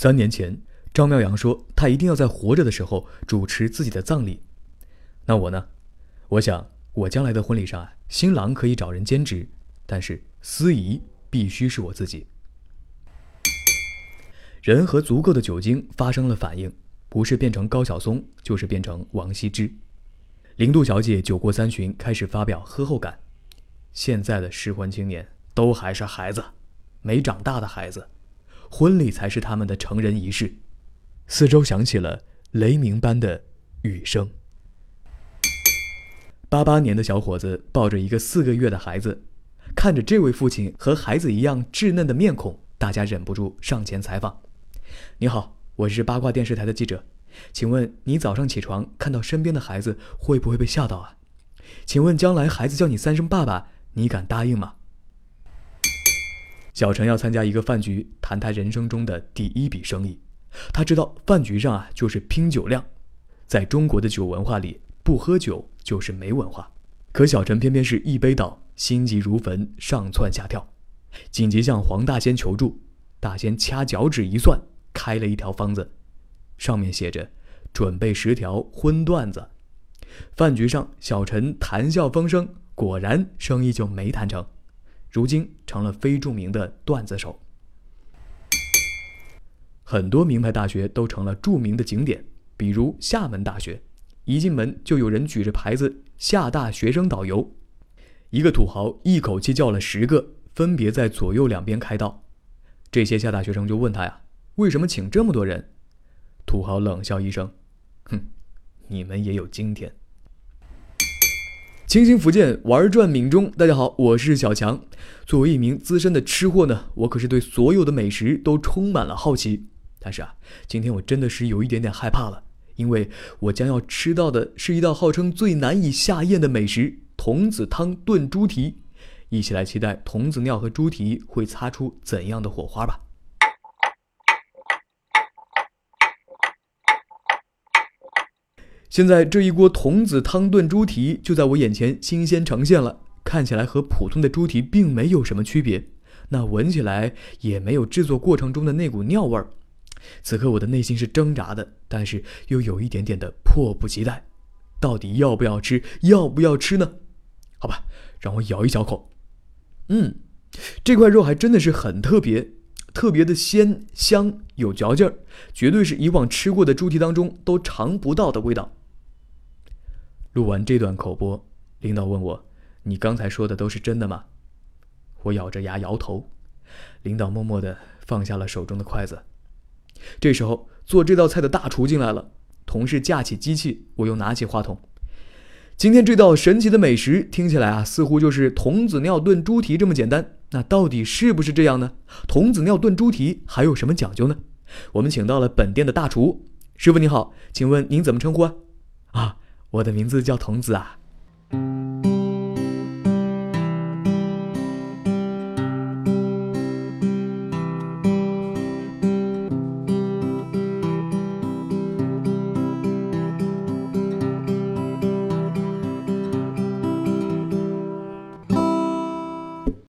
三年前，张妙阳说他一定要在活着的时候主持自己的葬礼。那我呢？我想我将来的婚礼上啊，新郎可以找人兼职，但是司仪必须是我自己。人和足够的酒精发生了反应，不是变成高晓松，就是变成王羲之。零度小姐酒过三巡，开始发表喝后感。现在的适婚青年都还是孩子，没长大的孩子，婚礼才是他们的成人仪式。四周响起了雷鸣般的雨声。八八年的小伙子抱着一个四个月的孩子，看着这位父亲和孩子一样稚嫩的面孔，大家忍不住上前采访。你好，我是八卦电视台的记者，请问你早上起床看到身边的孩子会不会被吓到啊？请问将来孩子叫你三声爸爸，你敢答应吗？小陈要参加一个饭局，谈他人生中的第一笔生意。他知道饭局上啊就是拼酒量，在中国的酒文化里，不喝酒就是没文化。可小陈偏偏是一杯倒，心急如焚，上蹿下跳，紧急向黄大仙求助。大仙掐脚趾一算。开了一条方子，上面写着“准备十条荤段子”。饭局上，小陈谈笑风生，果然生意就没谈成，如今成了非著名的段子手。很多名牌大学都成了著名的景点，比如厦门大学，一进门就有人举着牌子“厦大学生导游”，一个土豪一口气叫了十个，分别在左右两边开道。这些厦大学生就问他呀。为什么请这么多人？土豪冷笑一声：“哼，你们也有今天。”清新福建玩转闽中，大家好，我是小强。作为一名资深的吃货呢，我可是对所有的美食都充满了好奇。但是啊，今天我真的是有一点点害怕了，因为我将要吃到的是一道号称最难以下咽的美食——童子汤炖猪蹄。一起来期待童子尿和猪蹄会擦出怎样的火花吧！现在这一锅童子汤炖猪蹄就在我眼前新鲜呈现了，看起来和普通的猪蹄并没有什么区别，那闻起来也没有制作过程中的那股尿味儿。此刻我的内心是挣扎的，但是又有一点点的迫不及待，到底要不要吃？要不要吃呢？好吧，让我咬一小口。嗯，这块肉还真的是很特别，特别的鲜香有嚼劲儿，绝对是以往吃过的猪蹄当中都尝不到的味道。录完这段口播，领导问我：“你刚才说的都是真的吗？”我咬着牙摇头。领导默默地放下了手中的筷子。这时候，做这道菜的大厨进来了。同事架起机器，我又拿起话筒。今天这道神奇的美食听起来啊，似乎就是童子尿炖猪蹄这么简单。那到底是不是这样呢？童子尿炖猪蹄还有什么讲究呢？我们请到了本店的大厨师傅，你好，请问您怎么称呼啊？啊。我的名字叫童子啊。